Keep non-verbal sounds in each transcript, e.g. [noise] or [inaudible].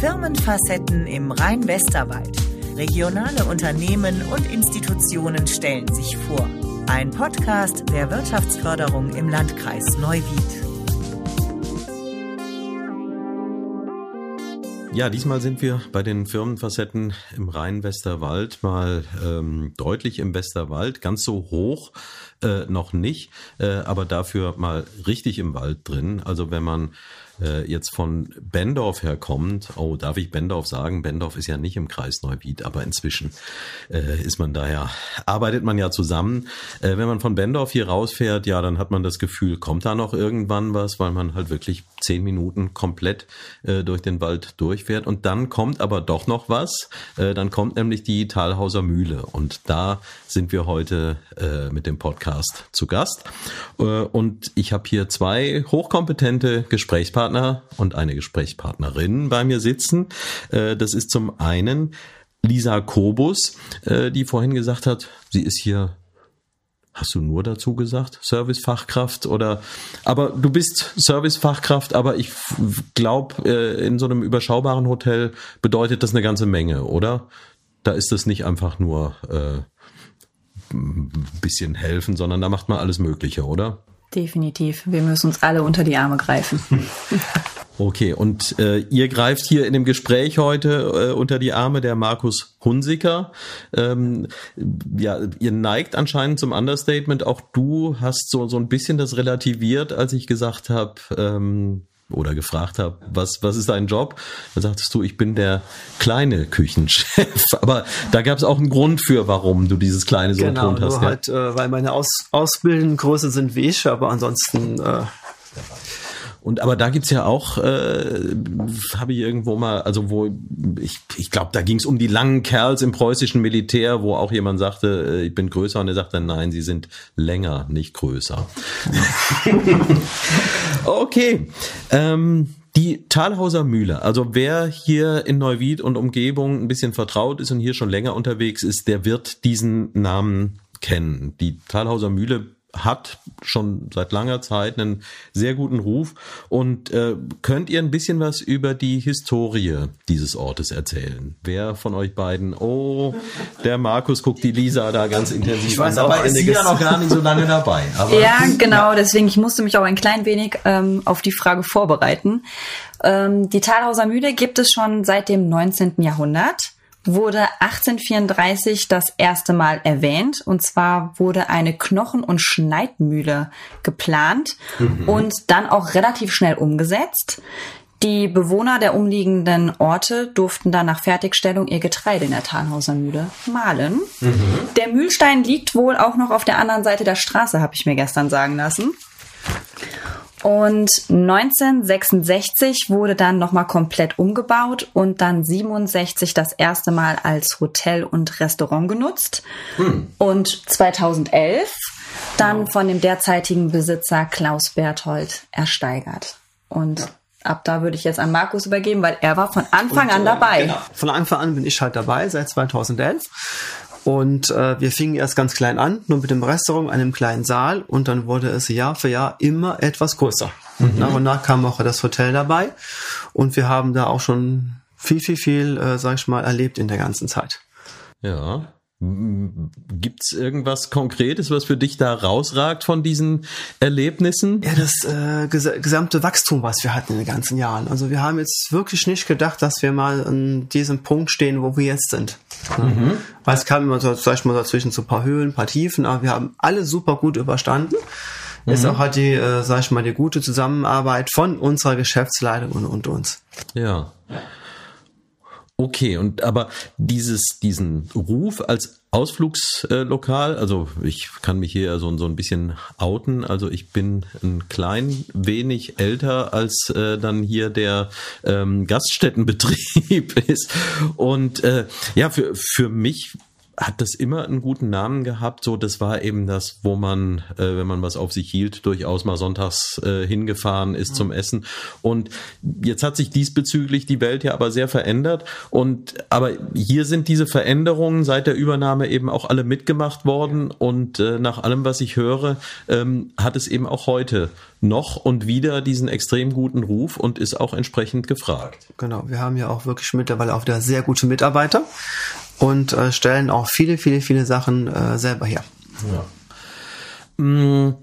Firmenfacetten im Rhein-Westerwald. Regionale Unternehmen und Institutionen stellen sich vor. Ein Podcast der Wirtschaftsförderung im Landkreis Neuwied. Ja, diesmal sind wir bei den Firmenfacetten im Rhein-Westerwald mal ähm, deutlich im Westerwald, ganz so hoch äh, noch nicht, äh, aber dafür mal richtig im Wald drin. Also wenn man äh, jetzt von Bendorf herkommt, oh, darf ich Bendorf sagen? Bendorf ist ja nicht im Kreis Neuwied, aber inzwischen äh, ist man da ja, arbeitet man ja zusammen. Äh, wenn man von Bendorf hier rausfährt, ja, dann hat man das Gefühl, kommt da noch irgendwann was, weil man halt wirklich zehn Minuten komplett äh, durch den Wald durchfährt. Und dann kommt aber doch noch was. Äh, dann kommt nämlich die Talhauser Mühle. Und da sind wir heute äh, mit dem Podcast zu Gast. Äh, und ich habe hier zwei hochkompetente Gesprächspartner Gesprächspartner und eine Gesprächspartnerin bei mir sitzen. Äh, das ist zum einen Lisa Kobus, äh, die vorhin gesagt hat, sie ist hier Hast du nur dazu gesagt, Servicefachkraft oder aber du bist Servicefachkraft, aber ich glaube, äh, in so einem überschaubaren Hotel bedeutet das eine ganze Menge, oder? Da ist es nicht einfach nur äh, ein bisschen helfen, sondern da macht man alles Mögliche, oder? Definitiv. Wir müssen uns alle unter die Arme greifen. [laughs] Okay, und äh, ihr greift hier in dem Gespräch heute äh, unter die Arme der Markus Hunsiker. Ähm, ja, ihr neigt anscheinend zum Understatement. Auch du hast so so ein bisschen das relativiert, als ich gesagt habe, ähm, oder gefragt habe, was, was ist dein Job? Da sagtest du, ich bin der kleine Küchenchef. [laughs] Aber da gab es auch einen Grund für, warum du dieses kleine so genau, betont hast. Nur halt, äh, weil meine Aus Ausbildenden größer sind wie ich, aber ansonsten äh, und aber da gibt's ja auch, äh, habe ich irgendwo mal, also wo ich, ich glaube, da ging's um die langen Kerls im preußischen Militär, wo auch jemand sagte, äh, ich bin größer und er sagte, nein, sie sind länger, nicht größer. [laughs] okay. Ähm, die Talhauser Mühle, also wer hier in Neuwied und Umgebung ein bisschen vertraut ist und hier schon länger unterwegs ist, der wird diesen Namen kennen. Die Talhauser Mühle hat schon seit langer Zeit einen sehr guten Ruf. Und äh, könnt ihr ein bisschen was über die Historie dieses Ortes erzählen? Wer von euch beiden? Oh, der Markus guckt die Lisa da ganz intensiv ich weiß, an. Dabei ist sie ja noch gar nicht so lange dabei. ja, genau. Deswegen, ich musste mich auch ein klein wenig ähm, auf die Frage vorbereiten. Ähm, die Talhauser Mühle gibt es schon seit dem 19. Jahrhundert wurde 1834 das erste Mal erwähnt. Und zwar wurde eine Knochen- und Schneidmühle geplant mhm. und dann auch relativ schnell umgesetzt. Die Bewohner der umliegenden Orte durften dann nach Fertigstellung ihr Getreide in der Talhauser Mühle mahlen. Mhm. Der Mühlstein liegt wohl auch noch auf der anderen Seite der Straße, habe ich mir gestern sagen lassen. Und 1966 wurde dann nochmal komplett umgebaut und dann 67 das erste Mal als Hotel und Restaurant genutzt. Hm. Und 2011 dann wow. von dem derzeitigen Besitzer Klaus Berthold ersteigert. Und ja. ab da würde ich jetzt an Markus übergeben, weil er war von Anfang und, an dabei. Genau. Von Anfang an bin ich halt dabei, seit 2011. Und äh, wir fingen erst ganz klein an, nur mit dem Restaurant, einem kleinen Saal. Und dann wurde es Jahr für Jahr immer etwas größer. Mhm. Und nach und nach kam auch das Hotel dabei. Und wir haben da auch schon viel, viel, viel, äh, sag ich mal, erlebt in der ganzen Zeit. Ja. Gibt's irgendwas Konkretes, was für dich da rausragt von diesen Erlebnissen? Ja, das äh, ges gesamte Wachstum, was wir hatten in den ganzen Jahren. Also wir haben jetzt wirklich nicht gedacht, dass wir mal an diesem Punkt stehen, wo wir jetzt sind. Mhm. Weil es kam immer so, sag ich mal, dazwischen so ein paar Höhen, ein paar Tiefen, aber wir haben alle super gut überstanden. Mhm. Ist auch halt die, äh, sag ich mal, die gute Zusammenarbeit von unserer Geschäftsleitung und, und uns. Ja. Okay, und aber dieses, diesen Ruf als Ausflugslokal, also ich kann mich hier so, so ein bisschen outen, also ich bin ein klein wenig älter als äh, dann hier der ähm, Gaststättenbetrieb [laughs] ist. Und äh, ja, für, für mich hat das immer einen guten Namen gehabt. So, das war eben das, wo man, äh, wenn man was auf sich hielt, durchaus mal sonntags äh, hingefahren ist mhm. zum Essen. Und jetzt hat sich diesbezüglich die Welt ja aber sehr verändert. Und aber hier sind diese Veränderungen seit der Übernahme eben auch alle mitgemacht worden. Und äh, nach allem, was ich höre, ähm, hat es eben auch heute noch und wieder diesen extrem guten Ruf und ist auch entsprechend gefragt. Genau, wir haben ja auch wirklich mittlerweile auch wieder sehr gute Mitarbeiter und äh, stellen auch viele, viele, viele Sachen äh, selber her. Ja. Mm,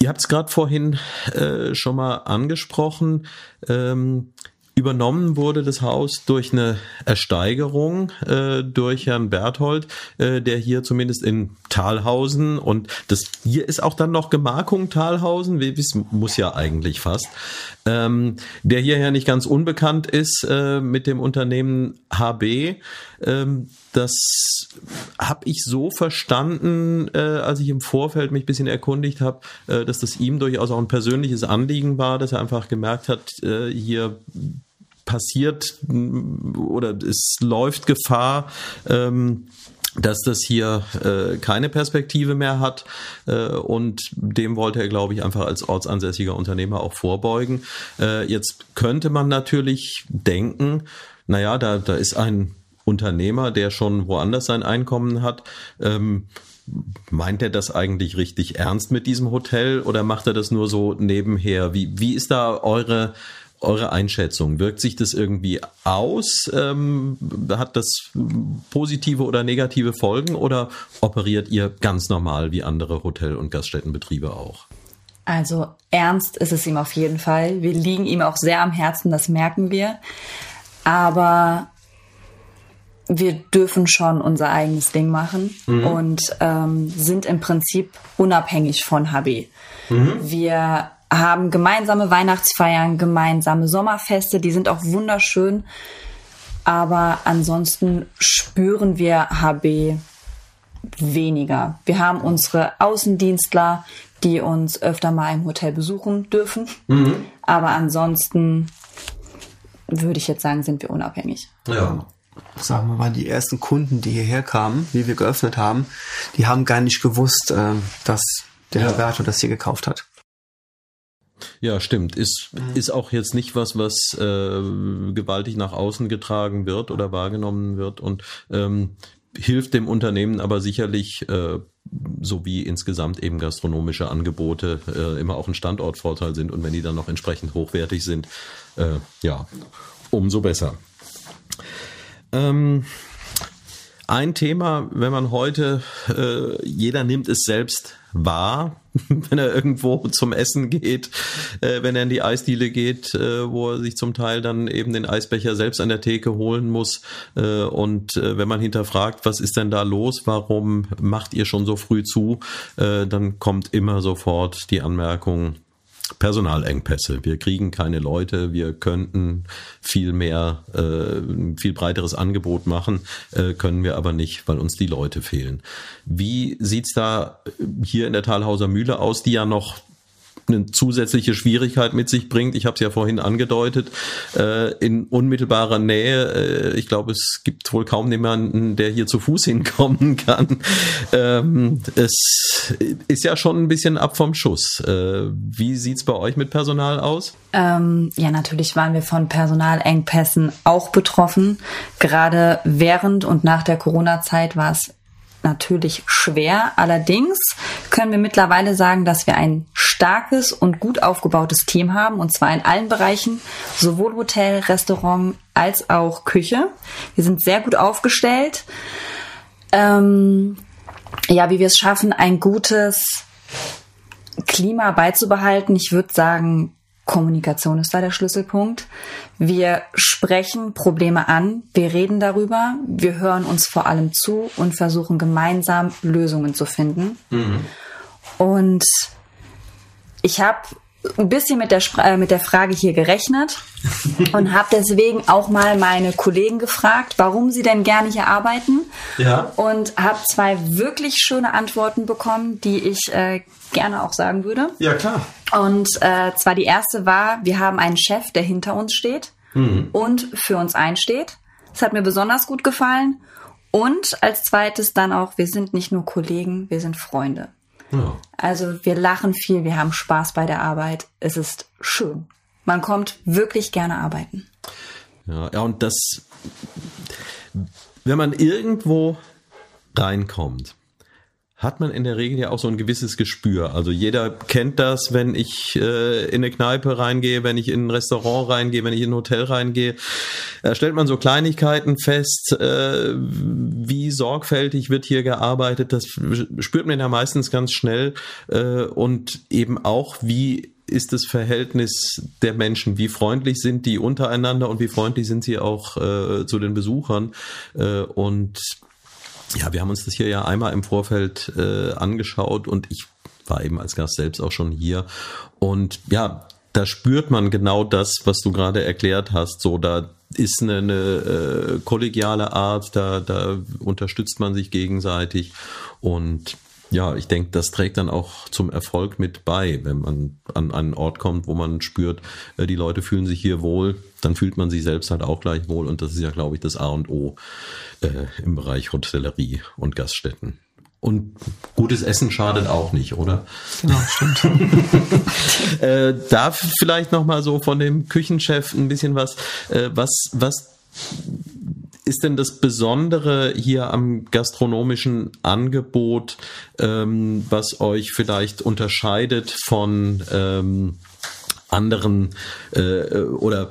ihr habt es gerade vorhin äh, schon mal angesprochen. Ähm, Übernommen wurde das Haus durch eine Ersteigerung äh, durch Herrn Berthold, äh, der hier zumindest in Talhausen und das hier ist auch dann noch Gemarkung Talhausen, wie es muss ja eigentlich fast, ähm, der hierher nicht ganz unbekannt ist äh, mit dem Unternehmen HB. Ähm, das habe ich so verstanden, äh, als ich im Vorfeld mich ein bisschen erkundigt habe, äh, dass das ihm durchaus auch ein persönliches Anliegen war, dass er einfach gemerkt hat, äh, hier passiert oder es läuft Gefahr, ähm, dass das hier äh, keine Perspektive mehr hat äh, und dem wollte er, glaube ich, einfach als ortsansässiger Unternehmer auch vorbeugen. Äh, jetzt könnte man natürlich denken, naja, da, da ist ein Unternehmer, der schon woanders sein Einkommen hat. Ähm, meint er das eigentlich richtig ernst mit diesem Hotel oder macht er das nur so nebenher? Wie, wie ist da eure eure Einschätzung? Wirkt sich das irgendwie aus? Ähm, hat das positive oder negative Folgen oder operiert ihr ganz normal wie andere Hotel- und Gaststättenbetriebe auch? Also ernst ist es ihm auf jeden Fall. Wir liegen ihm auch sehr am Herzen, das merken wir. Aber wir dürfen schon unser eigenes Ding machen mhm. und ähm, sind im Prinzip unabhängig von HB. Mhm. Wir haben gemeinsame Weihnachtsfeiern, gemeinsame Sommerfeste, die sind auch wunderschön. Aber ansonsten spüren wir HB weniger. Wir haben unsere Außendienstler, die uns öfter mal im Hotel besuchen dürfen. Mhm. Aber ansonsten würde ich jetzt sagen, sind wir unabhängig. Ja. Sagen wir mal, die ersten Kunden, die hierher kamen, wie wir geöffnet haben, die haben gar nicht gewusst, äh, dass der ja. Herr Berto das hier gekauft hat. Ja, stimmt. Ist, mhm. ist auch jetzt nicht was, was äh, gewaltig nach außen getragen wird oder wahrgenommen wird und ähm, hilft dem Unternehmen aber sicherlich, äh, so wie insgesamt eben gastronomische Angebote äh, immer auch ein Standortvorteil sind und wenn die dann noch entsprechend hochwertig sind, äh, ja, umso besser. Ähm, ein Thema, wenn man heute, äh, jeder nimmt es selbst wahr, [laughs] wenn er irgendwo zum Essen geht, äh, wenn er in die Eisdiele geht, äh, wo er sich zum Teil dann eben den Eisbecher selbst an der Theke holen muss. Äh, und äh, wenn man hinterfragt, was ist denn da los, warum macht ihr schon so früh zu, äh, dann kommt immer sofort die Anmerkung, Personalengpässe. Wir kriegen keine Leute, wir könnten viel mehr, äh, viel breiteres Angebot machen, äh, können wir aber nicht, weil uns die Leute fehlen. Wie sieht's da hier in der Talhauser Mühle aus, die ja noch eine zusätzliche Schwierigkeit mit sich bringt. Ich habe es ja vorhin angedeutet, äh, in unmittelbarer Nähe. Äh, ich glaube, es gibt wohl kaum jemanden, der hier zu Fuß [laughs] hinkommen kann. Ähm, es ist ja schon ein bisschen ab vom Schuss. Äh, wie sieht's bei euch mit Personal aus? Ähm, ja, natürlich waren wir von Personalengpässen auch betroffen. Gerade während und nach der Corona-Zeit war es natürlich schwer. Allerdings können wir mittlerweile sagen, dass wir ein starkes und gut aufgebautes Team haben, und zwar in allen Bereichen, sowohl Hotel, Restaurant als auch Küche. Wir sind sehr gut aufgestellt. Ähm, ja, wie wir es schaffen, ein gutes Klima beizubehalten. Ich würde sagen, Kommunikation ist da der Schlüsselpunkt. Wir sprechen Probleme an, wir reden darüber, wir hören uns vor allem zu und versuchen gemeinsam Lösungen zu finden. Mhm. Und ich habe ein bisschen mit der, äh, mit der Frage hier gerechnet [laughs] und habe deswegen auch mal meine Kollegen gefragt, warum sie denn gerne hier arbeiten. Ja. Und habe zwei wirklich schöne Antworten bekommen, die ich äh, gerne auch sagen würde. Ja, klar. Und äh, zwar die erste war, wir haben einen Chef, der hinter uns steht mhm. und für uns einsteht. Das hat mir besonders gut gefallen. Und als zweites dann auch, wir sind nicht nur Kollegen, wir sind Freunde. Ja. Also wir lachen viel, wir haben Spaß bei der Arbeit. Es ist schön. Man kommt wirklich gerne arbeiten. Ja, ja und das, wenn man irgendwo reinkommt, hat man in der Regel ja auch so ein gewisses Gespür. Also jeder kennt das, wenn ich äh, in eine Kneipe reingehe, wenn ich in ein Restaurant reingehe, wenn ich in ein Hotel reingehe. Da stellt man so Kleinigkeiten fest, äh, wie sorgfältig wird hier gearbeitet. Das spürt man ja meistens ganz schnell. Äh, und eben auch, wie ist das Verhältnis der Menschen? Wie freundlich sind die untereinander und wie freundlich sind sie auch äh, zu den Besuchern? Äh, und ja, wir haben uns das hier ja einmal im Vorfeld äh, angeschaut und ich war eben als Gast selbst auch schon hier. Und ja, da spürt man genau das, was du gerade erklärt hast. So, da ist eine, eine äh, kollegiale Art, da, da unterstützt man sich gegenseitig und ja, ich denke, das trägt dann auch zum Erfolg mit bei, wenn man an einen Ort kommt, wo man spürt, äh, die Leute fühlen sich hier wohl, dann fühlt man sich selbst halt auch gleich wohl und das ist ja, glaube ich, das A und O äh, im Bereich Hotellerie und Gaststätten. Und gutes Essen schadet auch nicht, oder? Genau, stimmt. [laughs] äh, da vielleicht noch mal so von dem Küchenchef ein bisschen was, äh, was, was ist denn das Besondere hier am gastronomischen Angebot, ähm, was euch vielleicht unterscheidet von ähm, anderen äh, oder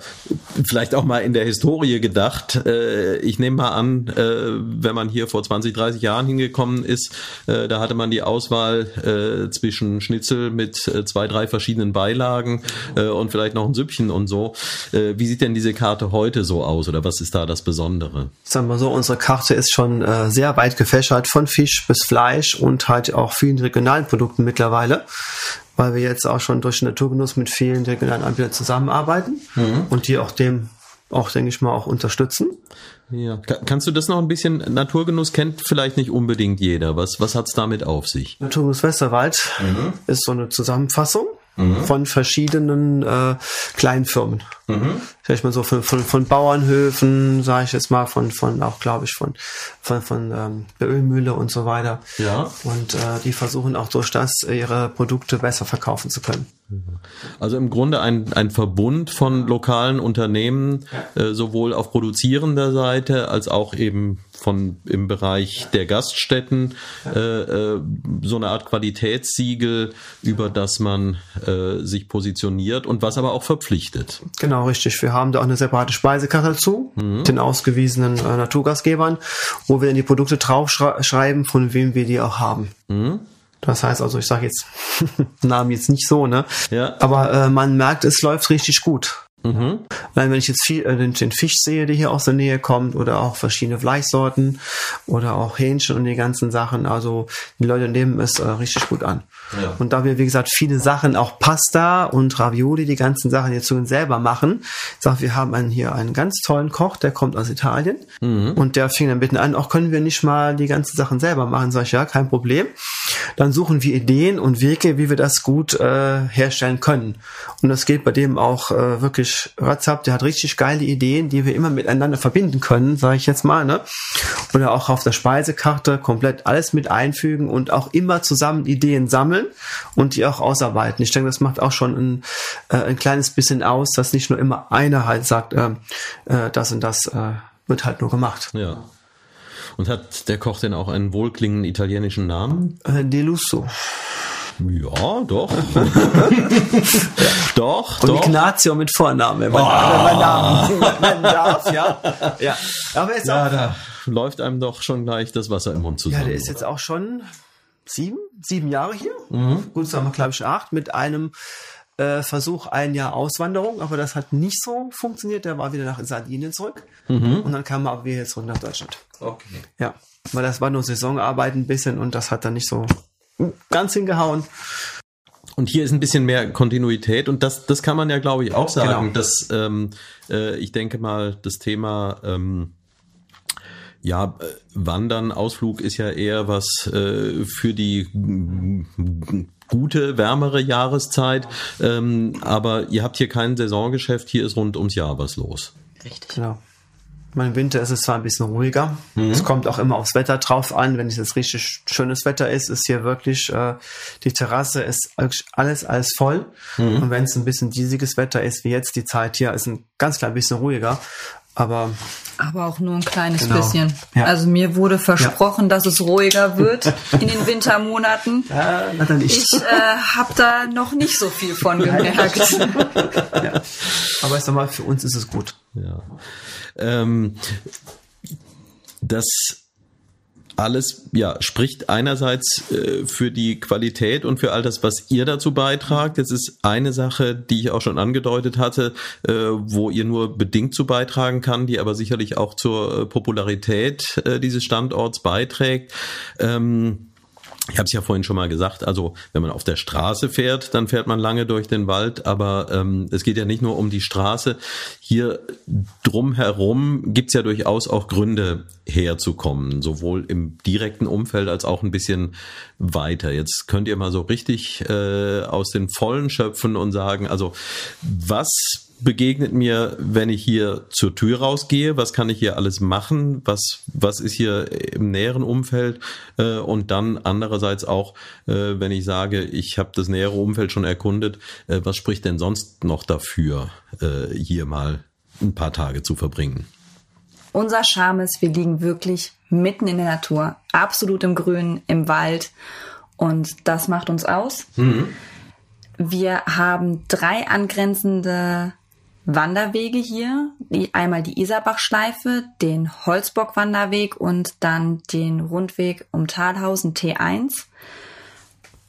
vielleicht auch mal in der Historie gedacht. Äh, ich nehme mal an, äh, wenn man hier vor 20, 30 Jahren hingekommen ist, äh, da hatte man die Auswahl äh, zwischen Schnitzel mit äh, zwei, drei verschiedenen Beilagen äh, und vielleicht noch ein Süppchen und so. Äh, wie sieht denn diese Karte heute so aus oder was ist da das Besondere? Sagen wir so, unsere Karte ist schon äh, sehr weit gefächert, von Fisch bis Fleisch und halt auch vielen regionalen Produkten mittlerweile weil wir jetzt auch schon durch Naturgenuss mit vielen regionalen Anbietern zusammenarbeiten mhm. und die auch dem auch, denke ich mal, auch unterstützen. Ja. Kannst du das noch ein bisschen, Naturgenuss kennt vielleicht nicht unbedingt jeder. Was, was hat's damit auf sich? Naturgenuss Westerwald mhm. ist so eine Zusammenfassung mhm. von verschiedenen äh, Kleinfirmen. Mhm. Sag ich mal so von, von, von Bauernhöfen, sage ich jetzt mal, von, von auch glaube ich von, von, von ähm, der Ölmühle und so weiter. Ja. Und äh, die versuchen auch durch das ihre Produkte besser verkaufen zu können. Also im Grunde ein, ein Verbund von lokalen Unternehmen, äh, sowohl auf produzierender Seite als auch eben von im Bereich der Gaststätten, äh, äh, so eine Art Qualitätssiegel, über das man äh, sich positioniert und was aber auch verpflichtet. Genau, richtig. Wir haben da auch eine separate Speisekarte dazu, mhm. den ausgewiesenen äh, Naturgastgebern, wo wir dann die Produkte draufschreiben, von wem wir die auch haben. Mhm. Das heißt also, ich sage jetzt [laughs] Namen jetzt nicht so, ne? Ja. Aber äh, man merkt, es läuft richtig gut. Mhm. Allein wenn ich jetzt viel, äh, den, den, Fisch sehe, der hier aus der Nähe kommt, oder auch verschiedene Fleischsorten oder auch Hähnchen und die ganzen Sachen, also die Leute nehmen es äh, richtig gut an. Ja. Und da wir, wie gesagt, viele Sachen, auch Pasta und Ravioli, die ganzen Sachen jetzt so selber machen, sag, wir haben einen, hier einen ganz tollen Koch, der kommt aus Italien mhm. und der fing dann bitten an, auch können wir nicht mal die ganzen Sachen selber machen? Sag ich, ja, kein Problem. Dann suchen wir Ideen und Wege, wie wir das gut äh, herstellen können. Und das geht bei dem auch äh, wirklich ratzap. Der hat richtig geile Ideen, die wir immer miteinander verbinden können, sage ich jetzt mal. Ne? Oder auch auf der Speisekarte komplett alles mit einfügen und auch immer zusammen Ideen sammeln und die auch ausarbeiten. Ich denke, das macht auch schon ein, äh, ein kleines bisschen aus, dass nicht nur immer einer halt sagt, äh, äh, das und das äh, wird halt nur gemacht. Ja. Und hat der Koch denn auch einen wohlklingenden italienischen Namen? Äh, Delusso. Ja, doch. [laughs] doch, Und doch. Ignazio mit Vornamen, wenn man, oh. wenn man Namen nennen darf, ja. ja. Aber ist ja, auch, da läuft einem doch schon gleich das Wasser im Mund zusammen. Ja, der ist jetzt auch schon sieben, sieben Jahre hier. Mhm. Gut, sagen wir, glaube ich, acht, mit einem äh, Versuch ein Jahr Auswanderung, aber das hat nicht so funktioniert. Der war wieder nach Sardinien zurück mhm. und dann kam er auch wieder zurück nach Deutschland. Okay. Ja, weil das war nur Saisonarbeit ein bisschen und das hat dann nicht so ganz hingehauen. Und hier ist ein bisschen mehr Kontinuität und das, das kann man ja, glaube ich, auch sagen, genau. dass ähm, äh, ich denke mal, das Thema ähm, ja, Wandern, Ausflug ist ja eher was äh, für die gute, wärmere Jahreszeit. Ähm, aber ihr habt hier kein Saisongeschäft, hier ist rund ums Jahr was los. Richtig. Genau. Im Winter ist es zwar ein bisschen ruhiger. Mhm. Es kommt auch immer aufs Wetter drauf an. Wenn es jetzt richtig schönes Wetter ist, ist hier wirklich äh, die Terrasse ist alles alles voll. Mhm. Und wenn es ein bisschen diesiges Wetter ist, wie jetzt die Zeit hier, ist ein ganz klein bisschen ruhiger. Aber aber auch nur ein kleines genau. bisschen. Ja. Also mir wurde versprochen, ja. dass es ruhiger wird in den [laughs] Wintermonaten. Ja, ich äh, habe da noch nicht so viel von gemerkt. [laughs] ja. Aber ich sag mal, für uns ist es gut. Ja. Ähm, das alles ja spricht einerseits äh, für die Qualität und für all das, was ihr dazu beitragt. Es ist eine Sache, die ich auch schon angedeutet hatte, äh, wo ihr nur bedingt zu beitragen kann, die aber sicherlich auch zur äh, Popularität äh, dieses Standorts beiträgt. Ähm, ich habe es ja vorhin schon mal gesagt, also wenn man auf der Straße fährt, dann fährt man lange durch den Wald, aber ähm, es geht ja nicht nur um die Straße. Hier drumherum gibt's ja durchaus auch Gründe herzukommen, sowohl im direkten Umfeld als auch ein bisschen weiter. Jetzt könnt ihr mal so richtig äh, aus den Vollen schöpfen und sagen, also was begegnet mir, wenn ich hier zur Tür rausgehe? Was kann ich hier alles machen? Was, was ist hier im näheren Umfeld? Äh, und dann andererseits auch, äh, wenn ich sage, ich habe das nähere Umfeld schon erkundet, äh, was spricht denn sonst noch dafür, hier mal ein paar Tage zu verbringen? Unser Charme ist, wir liegen wirklich mitten in der Natur, absolut im Grünen, im Wald. Und das macht uns aus. Mhm. Wir haben drei angrenzende Wanderwege hier. Die, einmal die Isarbachschleife, den Holzbock-Wanderweg und dann den Rundweg um Talhausen T1.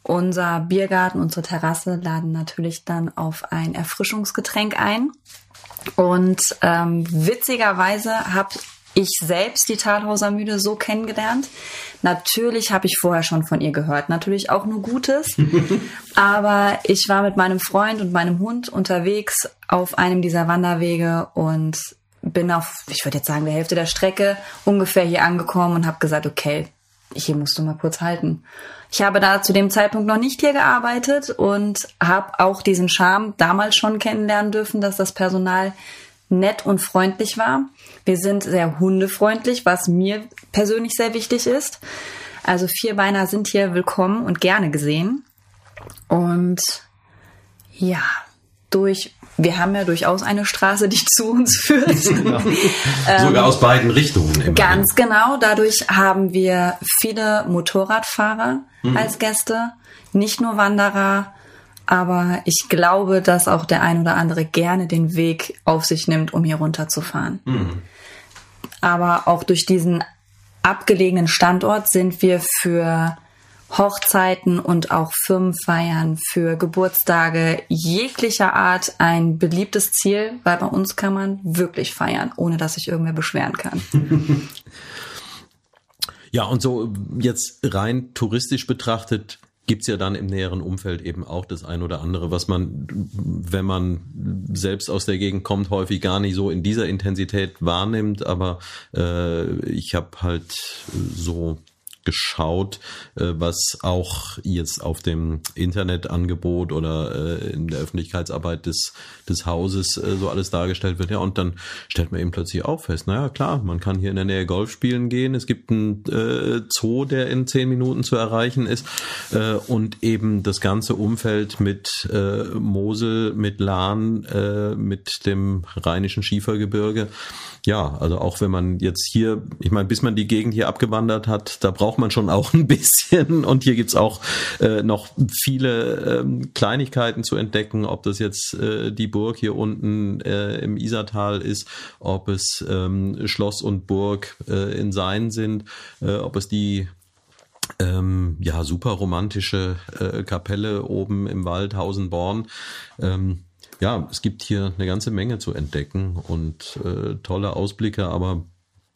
Unser Biergarten, unsere Terrasse laden natürlich dann auf ein Erfrischungsgetränk ein. Und ähm, witzigerweise habe ich selbst die Talhauser Mühle so kennengelernt. Natürlich habe ich vorher schon von ihr gehört, natürlich auch nur Gutes. [laughs] aber ich war mit meinem Freund und meinem Hund unterwegs auf einem dieser Wanderwege und bin auf, ich würde jetzt sagen, der Hälfte der Strecke ungefähr hier angekommen und habe gesagt, okay, hier musst du mal kurz halten. Ich habe da zu dem Zeitpunkt noch nicht hier gearbeitet und habe auch diesen Charme damals schon kennenlernen dürfen, dass das Personal nett und freundlich war. Wir sind sehr hundefreundlich, was mir persönlich sehr wichtig ist. Also Vierbeiner sind hier willkommen und gerne gesehen. Und ja, durch, wir haben ja durchaus eine Straße, die [laughs] zu uns führt. [laughs] Genau. ähm, Sogar aus beiden Richtungen. Immerhin. Ganz genau. Dadurch haben wir viele Motorradfahrer mhm. als Gäste, nicht nur Wanderer. Aber ich glaube, dass auch der ein oder andere gerne den Weg auf sich nimmt, um hier runterzufahren. Mhm. Aber auch durch diesen abgelegenen Standort sind wir für Hochzeiten und auch Firmenfeiern, für Geburtstage jeglicher Art ein beliebtes Ziel, weil bei uns kann man wirklich feiern, ohne dass sich irgendwer beschweren kann. [laughs] Ja, und so jetzt rein touristisch betrachtet, gibt's ja dann im näheren Umfeld eben auch das ein oder andere, was man, wenn man selbst aus der Gegend kommt, häufig gar nicht so in dieser Intensität wahrnimmt. Aber äh, ich habe halt so geschaut, äh, was auch jetzt auf dem Internetangebot oder äh, in der Öffentlichkeitsarbeit des, des Hauses äh, so alles dargestellt wird. Ja, und dann stellt man eben plötzlich auch fest, naja, klar, man kann hier in der Nähe Golf spielen gehen. Es gibt einen äh, Zoo, der in zehn Minuten zu erreichen ist. Äh, und eben das ganze Umfeld mit äh, Mosel, mit Lahn, mit dem rheinischen Schiefergebirge ja, also auch wenn man jetzt hier, ich meine, bis man die Gegend hier abgewandert hat, da braucht man schon auch [laughs] ein bisschen. Und hier gibt's auch äh, noch viele ähm, Kleinigkeiten zu entdecken, ob das jetzt äh, die Burg hier unten äh, im Isertal ist, ob es ähm, Schloss und Burg äh, in Sein sind, äh, ob es die ähm, ja super romantische äh, Kapelle oben im Wald Hausenborn. Ähm, ja, es gibt hier eine ganze Menge zu entdecken und äh, tolle Ausblicke, aber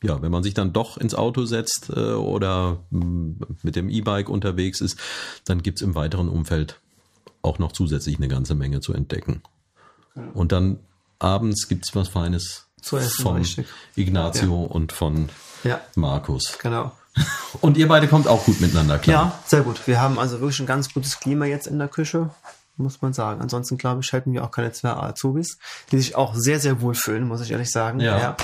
ja, wenn man sich dann doch ins Auto setzt äh, oder mh, mit dem E-Bike unterwegs ist, dann gibt's im weiteren Umfeld auch noch zusätzlich eine ganze Menge zu entdecken. Ja. Und dann abends gibt's was Feines essen, von richtig. Ignazio ja. und von ja. Markus. Genau. [laughs] Und ihr beide kommt auch gut miteinander klar. Ja, sehr gut. Wir haben also wirklich ein ganz gutes Klima jetzt in der Küche muss man sagen. Ansonsten, glaube ich, hätten wir auch keine zwei Azubis, die sich auch sehr, sehr wohl fühlen, muss ich ehrlich sagen. Ja. ja.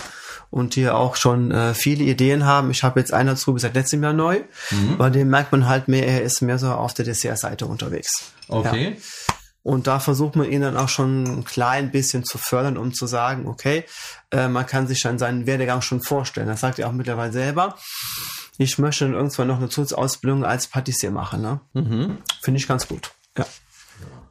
Und die auch schon äh, viele Ideen haben. Ich habe jetzt einen dazu seit letztem Jahr neu. Mhm. Bei dem merkt man halt mehr, er ist mehr so auf der Dessertseite unterwegs. Okay. Ja. Und da versucht man ihn dann auch schon ein klein bisschen zu fördern, um zu sagen, okay, äh, man kann sich dann seinen Werdegang schon vorstellen. Das sagt er auch mittlerweile selber. Ich möchte dann irgendwann noch eine Zusatzausbildung als Patissier machen. Ne? Mhm. Finde ich ganz gut. Ja.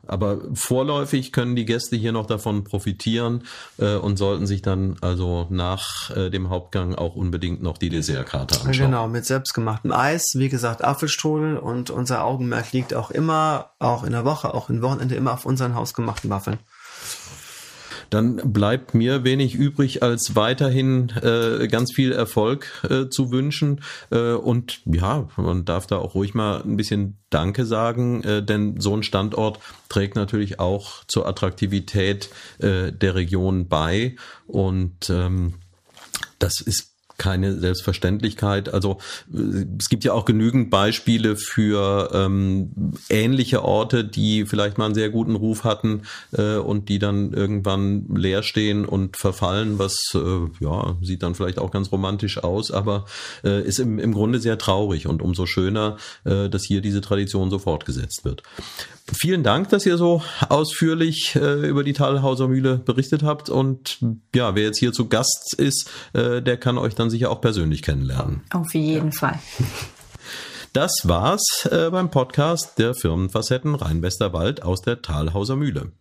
Aber vorläufig können die Gäste hier noch davon profitieren äh, und sollten sich dann also nach äh, dem Hauptgang auch unbedingt noch die Dessertkarte anschauen. Genau, mit selbstgemachtem Eis, wie gesagt, Apfelstrudel und unser Augenmerk liegt auch immer, auch in der Woche, auch im Wochenende immer auf unseren hausgemachten Waffeln dann bleibt mir wenig übrig, als weiterhin äh, ganz viel Erfolg äh, zu wünschen. Äh, und ja, man darf da auch ruhig mal ein bisschen Danke sagen, äh, denn so ein Standort trägt natürlich auch zur Attraktivität äh, der Region bei. Und ähm, das ist keine Selbstverständlichkeit. Also es gibt ja auch genügend Beispiele für ähm, ähnliche Orte, die vielleicht mal einen sehr guten Ruf hatten äh, und die dann irgendwann leer stehen und verfallen, was äh, ja sieht dann vielleicht auch ganz romantisch aus, aber äh, ist im, im Grunde sehr traurig und umso schöner, äh, dass hier diese Tradition so fortgesetzt wird. Vielen Dank, dass ihr so ausführlich äh, über die Talhauser Mühle berichtet habt. Und ja, wer jetzt hier zu Gast ist, äh, der kann euch dann sicher auch persönlich kennenlernen. Auf jeden Fall. [laughs] Das war's äh, beim Podcast der Firmenfacetten Rhein-Westerwald aus der Talhauser Mühle.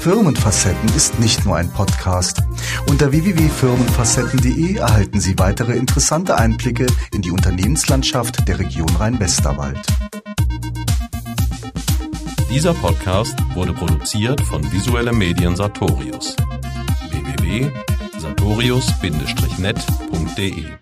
Firmenfacetten ist nicht nur ein Podcast. Unter www.firmenfacetten.de erhalten Sie weitere interessante Einblicke in die Unternehmenslandschaft der Region Rhein-Westerwald. Dieser Podcast wurde produziert von Visuelle Medien Sartorius. www.sartorius-net.de